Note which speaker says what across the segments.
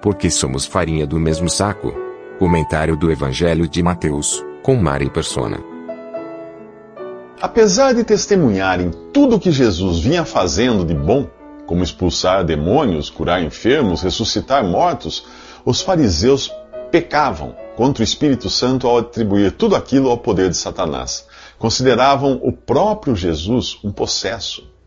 Speaker 1: Porque somos farinha do mesmo saco. Comentário do Evangelho de Mateus, com Mari Persona.
Speaker 2: Apesar de testemunharem tudo o que Jesus vinha fazendo de bom, como expulsar demônios, curar enfermos, ressuscitar mortos, os fariseus pecavam contra o Espírito Santo ao atribuir tudo aquilo ao poder de Satanás. Consideravam o próprio Jesus um possesso.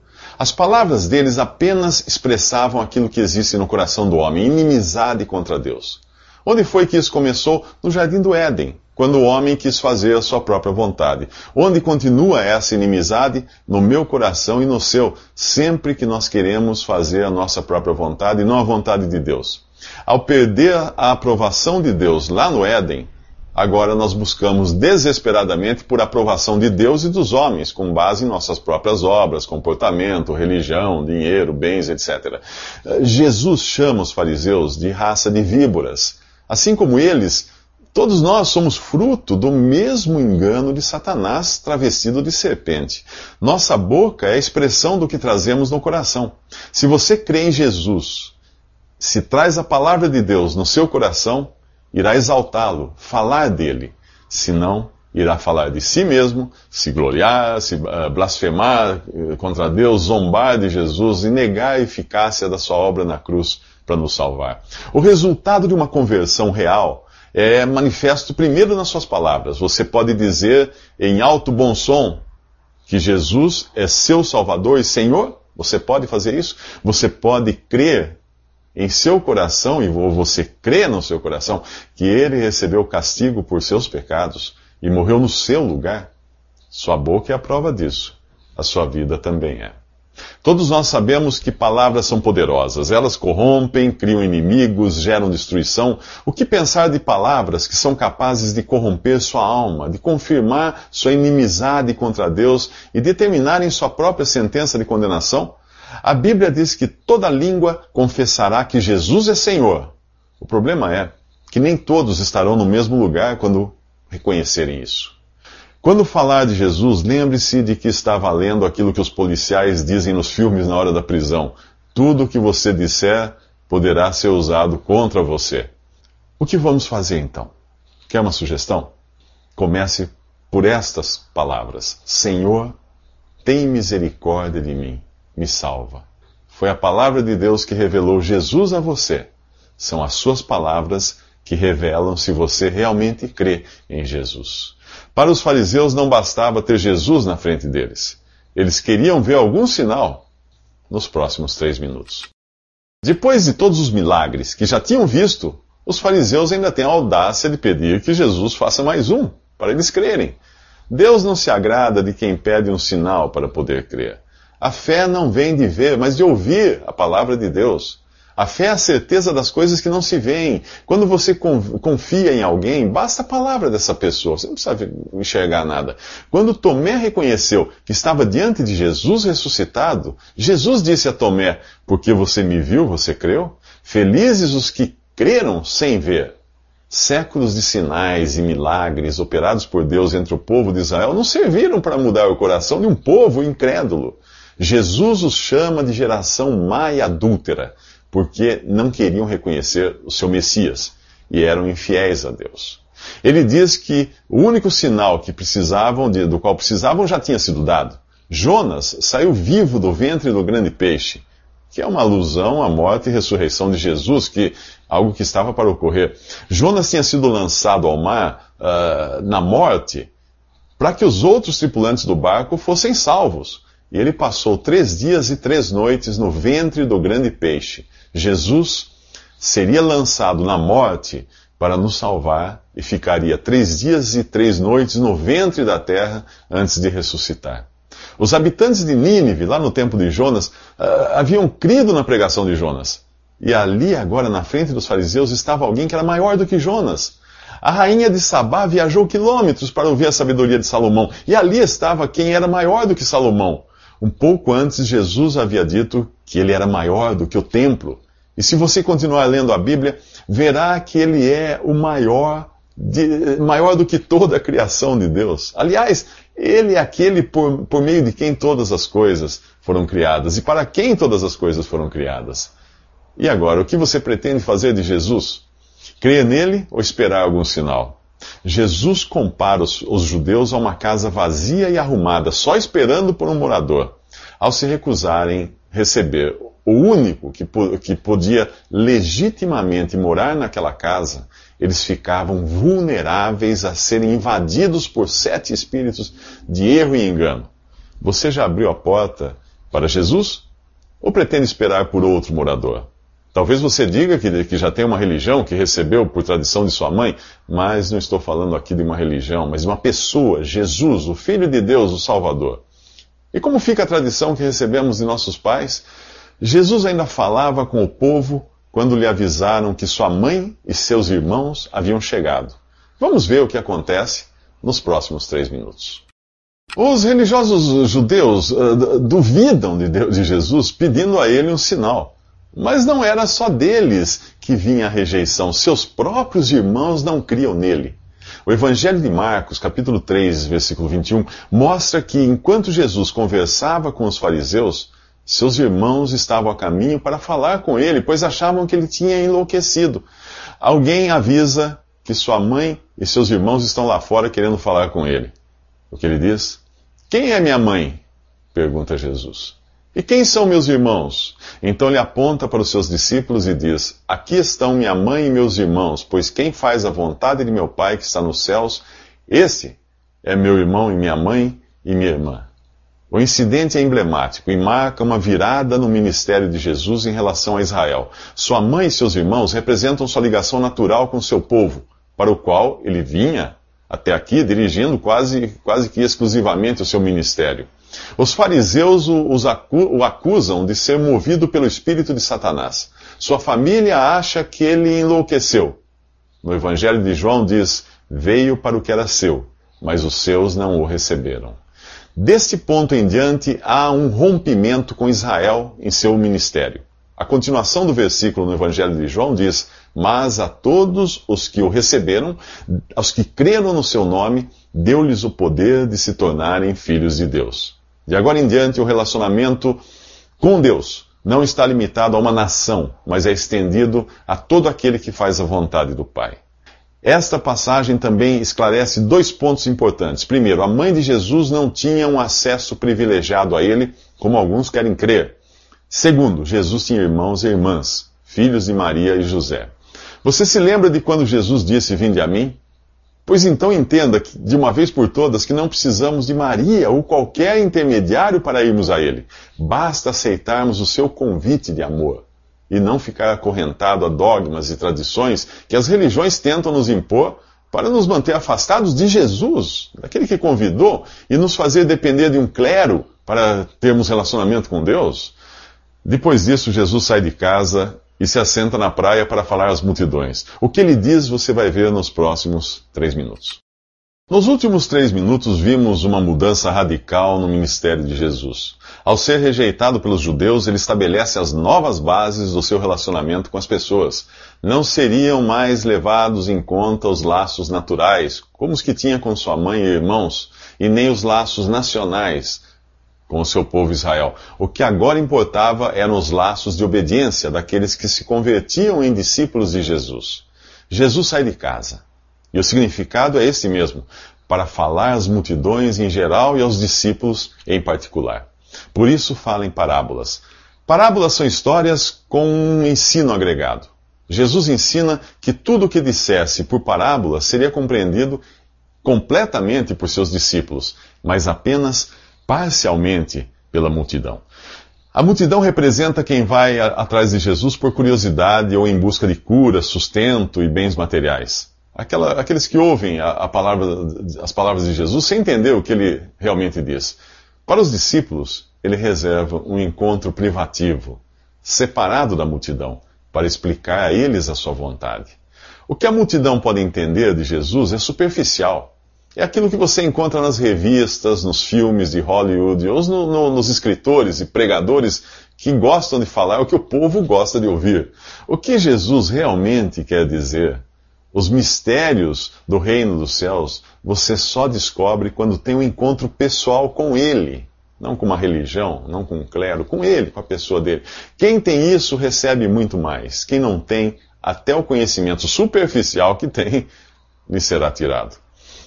Speaker 2: As palavras deles apenas expressavam aquilo que existe no coração do homem, inimizade contra Deus. Onde foi que isso começou? No jardim do Éden, quando o homem quis fazer a sua própria vontade. Onde continua essa inimizade? No meu coração e no seu, sempre que nós queremos fazer a nossa própria vontade e não a vontade de Deus. Ao perder a aprovação de Deus lá no Éden, agora nós buscamos desesperadamente por aprovação de Deus e dos homens, com base em nossas próprias obras, comportamento, religião, dinheiro, bens, etc. Jesus chama os fariseus de raça de víboras. Assim como eles, todos nós somos fruto do mesmo engano de Satanás travestido de serpente. Nossa boca é a expressão do que trazemos no coração. Se você crê em Jesus, se traz a palavra de Deus no seu coração, irá exaltá-lo, falar dele. Se não, irá falar de si mesmo, se gloriar, se uh, blasfemar contra Deus, zombar de Jesus e negar a eficácia da sua obra na cruz para nos salvar. O resultado de uma conversão real é manifesto primeiro nas suas palavras. Você pode dizer em alto bom som que Jesus é seu Salvador e Senhor? Você pode fazer isso? Você pode crer em seu coração, e você crê no seu coração, que ele recebeu castigo por seus pecados e morreu no seu lugar? Sua boca é a prova disso. A sua vida também é. Todos nós sabemos que palavras são poderosas. Elas corrompem, criam inimigos, geram destruição. O que pensar de palavras que são capazes de corromper sua alma, de confirmar sua inimizade contra Deus e determinarem sua própria sentença de condenação? A Bíblia diz que toda língua confessará que Jesus é Senhor. O problema é que nem todos estarão no mesmo lugar quando reconhecerem isso. Quando falar de Jesus, lembre-se de que está valendo aquilo que os policiais dizem nos filmes na hora da prisão. Tudo o que você disser poderá ser usado contra você. O que vamos fazer então? Quer uma sugestão? Comece por estas palavras: Senhor, tem misericórdia de mim, me salva. Foi a palavra de Deus que revelou Jesus a você. São as suas palavras que revelam se você realmente crê em Jesus. Para os fariseus não bastava ter Jesus na frente deles. Eles queriam ver algum sinal nos próximos três minutos. Depois de todos os milagres que já tinham visto, os fariseus ainda têm a audácia de pedir que Jesus faça mais um, para eles crerem. Deus não se agrada de quem pede um sinal para poder crer. A fé não vem de ver, mas de ouvir a palavra de Deus. A fé é a certeza das coisas que não se veem. Quando você confia em alguém, basta a palavra dessa pessoa, você não precisa enxergar nada. Quando Tomé reconheceu que estava diante de Jesus ressuscitado, Jesus disse a Tomé: Porque você me viu, você creu? Felizes os que creram sem ver. Séculos de sinais e milagres operados por Deus entre o povo de Israel não serviram para mudar o coração de um povo incrédulo. Jesus os chama de geração má e adúltera porque não queriam reconhecer o seu Messias e eram infiéis a Deus. Ele diz que o único sinal que precisavam, de, do qual precisavam, já tinha sido dado. Jonas saiu vivo do ventre do grande peixe, que é uma alusão à morte e ressurreição de Jesus, que algo que estava para ocorrer. Jonas tinha sido lançado ao mar uh, na morte para que os outros tripulantes do barco fossem salvos. E ele passou três dias e três noites no ventre do grande peixe. Jesus seria lançado na morte para nos salvar e ficaria três dias e três noites no ventre da terra antes de ressuscitar. Os habitantes de Nínive, lá no tempo de Jonas, uh, haviam crido na pregação de Jonas. E ali, agora, na frente dos fariseus, estava alguém que era maior do que Jonas. A rainha de Sabá viajou quilômetros para ouvir a sabedoria de Salomão. E ali estava quem era maior do que Salomão. Um pouco antes, Jesus havia dito que ele era maior do que o templo. E se você continuar lendo a Bíblia, verá que ele é o maior, de, maior do que toda a criação de Deus. Aliás, ele é aquele por, por meio de quem todas as coisas foram criadas e para quem todas as coisas foram criadas. E agora, o que você pretende fazer de Jesus? Crer nele ou esperar algum sinal? Jesus compara os, os, judeus a uma casa vazia e arrumada, só esperando por um morador. Ao se recusarem receber o único que, que podia legitimamente morar naquela casa, eles ficavam vulneráveis a serem invadidos por sete espíritos de erro e engano. Você já abriu a porta para Jesus? Ou pretende esperar por outro morador? Talvez você diga que, que, já tem uma religião que recebeu por tradição de sua mãe, mas não estou falando aqui de uma religião, mas de uma pessoa, Jesus, o Filho de Deus, o Salvador. E como fica a tradição que recebemos de nossos pais? Jesus ainda falava com o povo quando lhe avisaram que sua mãe e seus irmãos haviam chegado. Vamos ver o que acontece nos próximos três minutos. Os religiosos judeus uh, duvidam de, Deus, de Jesus, pedindo a ele um sinal. Mas não era só deles que vinha a rejeição, seus próprios irmãos não criam nele. O Evangelho de Marcos, capítulo 3, versículo 21, mostra que enquanto Jesus conversava com os fariseus, seus irmãos estavam a caminho para falar com ele, pois achavam que ele tinha enlouquecido. Alguém avisa que sua mãe e seus irmãos estão lá fora querendo falar com ele. O que ele diz? Quem é minha mãe? pergunta Jesus. E quem são meus irmãos? Então ele aponta para os seus discípulos e diz: Aqui estão minha mãe e meus irmãos, pois quem faz a vontade de meu Pai que está nos céus, esse é meu irmão e minha mãe e minha irmã. O incidente é emblemático e marca uma virada no ministério de Jesus em relação a Israel. Sua mãe e seus irmãos representam sua ligação natural com seu povo, para o qual ele vinha até aqui dirigindo quase, quase que exclusivamente o seu ministério. Os fariseus o, acu, o acusam de ser movido pelo espírito de Satanás. Sua família acha que ele enlouqueceu. No Evangelho de João diz: Veio para o que era seu, mas os seus não o receberam. Deste ponto em diante, há um rompimento com Israel em seu ministério. A continuação do versículo no Evangelho de João diz: Mas a todos os que o receberam, aos que creram no seu nome, deu-lhes o poder de se tornarem filhos de Deus. De agora em diante, o relacionamento com Deus não está limitado a uma nação, mas é estendido a todo aquele que faz a vontade do Pai. Esta passagem também esclarece dois pontos importantes. Primeiro, a mãe de Jesus não tinha um acesso privilegiado a ele, como alguns querem crer. Segundo, Jesus tinha irmãos e irmãs, filhos de Maria e José. Você se lembra de quando Jesus disse: Vinde a mim? Pois então entenda que, de uma vez por todas que não precisamos de Maria ou qualquer intermediário para irmos a Ele. Basta aceitarmos o seu convite de amor e não ficar acorrentado a dogmas e tradições que as religiões tentam nos impor para nos manter afastados de Jesus, daquele que convidou, e nos fazer depender de um clero para termos relacionamento com Deus. Depois disso, Jesus sai de casa e se assenta na praia para falar às multidões. O que ele diz você vai ver nos próximos três minutos. Nos últimos três minutos, vimos uma mudança radical no ministério de Jesus. Ao ser rejeitado pelos judeus, ele estabelece as novas bases do seu relacionamento com as pessoas. Não seriam mais levados em conta os laços naturais, como os que tinha com sua mãe e irmãos, e nem os laços nacionais com o seu povo Israel. O que agora importava eram os laços de obediência daqueles que se convertiam em discípulos de Jesus. Jesus sai de casa. E o significado é esse mesmo, para falar às multidões em geral e aos discípulos em particular. Por isso fala em parábolas. Parábolas são histórias com um ensino agregado. Jesus ensina que tudo o que dissesse por parábola seria compreendido completamente por seus discípulos, mas apenas parcialmente pela multidão. A multidão representa quem vai atrás de Jesus por curiosidade ou em busca de cura, sustento e bens materiais. Aquela, aqueles que ouvem a, a palavra, as palavras de Jesus sem entender o que ele realmente diz. Para os discípulos, ele reserva um encontro privativo, separado da multidão, para explicar a eles a sua vontade. O que a multidão pode entender de Jesus é superficial. É aquilo que você encontra nas revistas, nos filmes de Hollywood, ou no, no, nos escritores e pregadores que gostam de falar o que o povo gosta de ouvir. O que Jesus realmente quer dizer, os mistérios do reino dos céus, você só descobre quando tem um encontro pessoal com Ele. Não com uma religião, não com um clero, com Ele, com a pessoa dele. Quem tem isso recebe muito mais. Quem não tem, até o conhecimento superficial que tem, lhe será tirado.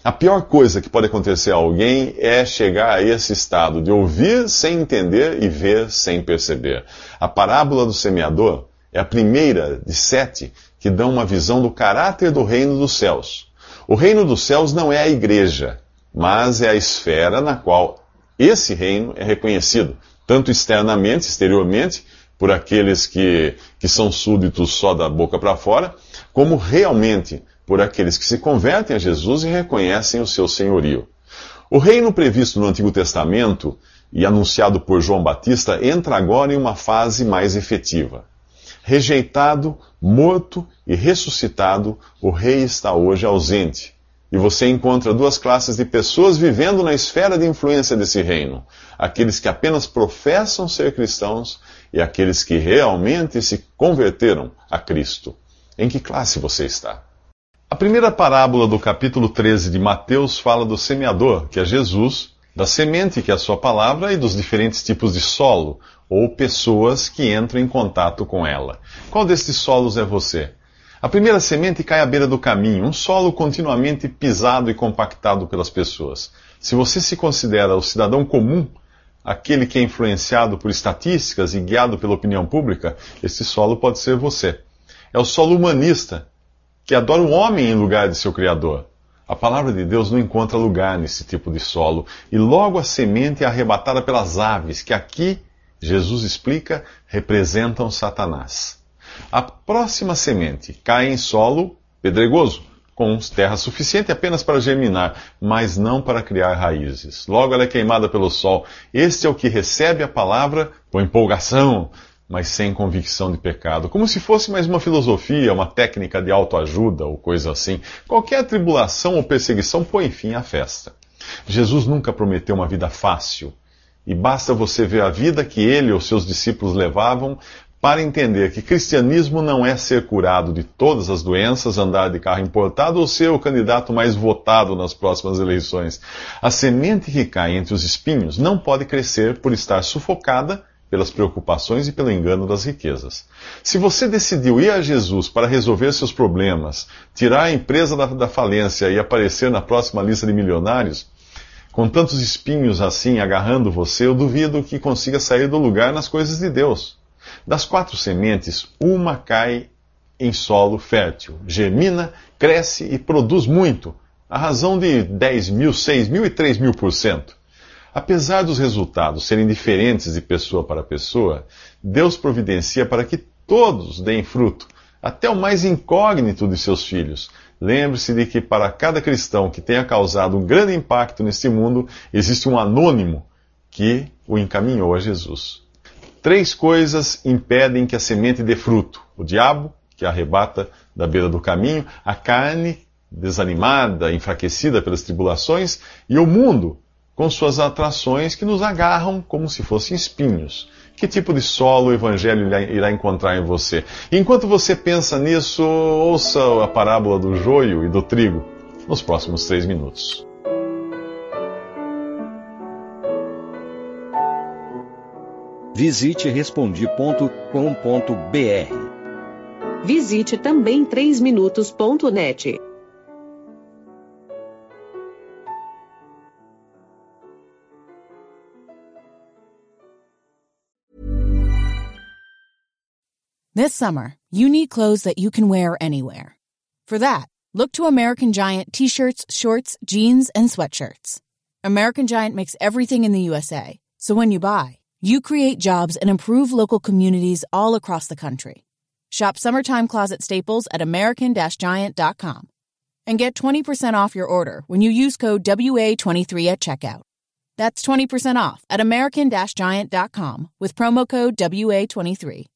Speaker 2: A pior coisa que pode acontecer a alguém é chegar a esse estado de ouvir sem entender e ver sem perceber. A parábola do semeador é a primeira de sete que dão uma visão do caráter do reino dos céus. O reino dos céus não é a igreja, mas é a esfera na qual esse reino é reconhecido, tanto externamente, exteriormente, por aqueles que, que são súditos só da boca para fora, como realmente por aqueles que se convertem a Jesus e reconhecem o seu senhorio. O reino previsto no Antigo Testamento e anunciado por João Batista entra agora em uma fase mais efetiva. Rejeitado, morto e ressuscitado, o rei está hoje ausente. E você encontra duas classes de pessoas vivendo na esfera de influência desse reino: aqueles que apenas professam ser cristãos e aqueles que realmente se converteram a Cristo. Em que classe você está? A primeira parábola do capítulo 13 de Mateus fala do semeador, que é Jesus, da semente, que é a sua palavra, e dos diferentes tipos de solo, ou pessoas que entram em contato com ela. Qual destes solos é você? A primeira semente cai à beira do caminho, um solo continuamente pisado e compactado pelas pessoas. Se você se considera o cidadão comum, aquele que é influenciado por estatísticas e guiado pela opinião pública, esse solo pode ser você. É o solo humanista, que adora o homem em lugar de seu Criador. A palavra de Deus não encontra lugar nesse tipo de solo, e logo a semente é arrebatada pelas aves, que aqui, Jesus explica, representam Satanás. A próxima semente cai em solo pedregoso, com terra suficiente apenas para germinar, mas não para criar raízes. Logo ela é queimada pelo sol. Este é o que recebe a palavra com empolgação, mas sem convicção de pecado, como se fosse mais uma filosofia, uma técnica de autoajuda ou coisa assim. Qualquer tribulação ou perseguição põe fim à festa. Jesus nunca prometeu uma vida fácil, e basta você ver a vida que ele ou seus discípulos levavam para entender que cristianismo não é ser curado de todas as doenças, andar de carro importado ou ser o candidato mais votado nas próximas eleições. A semente que cai entre os espinhos não pode crescer por estar sufocada pelas preocupações e pelo engano das riquezas. Se você decidiu ir a Jesus para resolver seus problemas, tirar a empresa da, da falência e aparecer na próxima lista de milionários, com tantos espinhos assim agarrando você, eu duvido que consiga sair do lugar nas coisas de Deus. Das quatro sementes, uma cai em solo fértil, germina, cresce e produz muito, a razão de 10 mil, 6 mil e 3 mil por cento. Apesar dos resultados serem diferentes de pessoa para pessoa, Deus providencia para que todos deem fruto, até o mais incógnito de seus filhos. Lembre-se de que para cada cristão que tenha causado um grande impacto neste mundo, existe um anônimo que o encaminhou a Jesus. Três coisas impedem que a semente dê fruto: o diabo, que arrebata da beira do caminho, a carne, desanimada, enfraquecida pelas tribulações, e o mundo, com suas atrações que nos agarram como se fossem espinhos. Que tipo de solo o Evangelho irá encontrar em você? E enquanto você pensa nisso, ouça a parábola do joio e do trigo nos próximos três minutos.
Speaker 3: Visite Respondi.com.br.
Speaker 4: Visite também 3minutos.net.
Speaker 5: This summer, you need clothes that you can wear anywhere. For that, look to American Giant t shirts, shorts, jeans, and sweatshirts. American Giant makes everything in the USA, so when you buy, you create jobs and improve local communities all across the country. Shop summertime closet staples at American Giant.com and get 20% off your order when you use code WA23 at checkout. That's 20% off at American Giant.com with promo code WA23.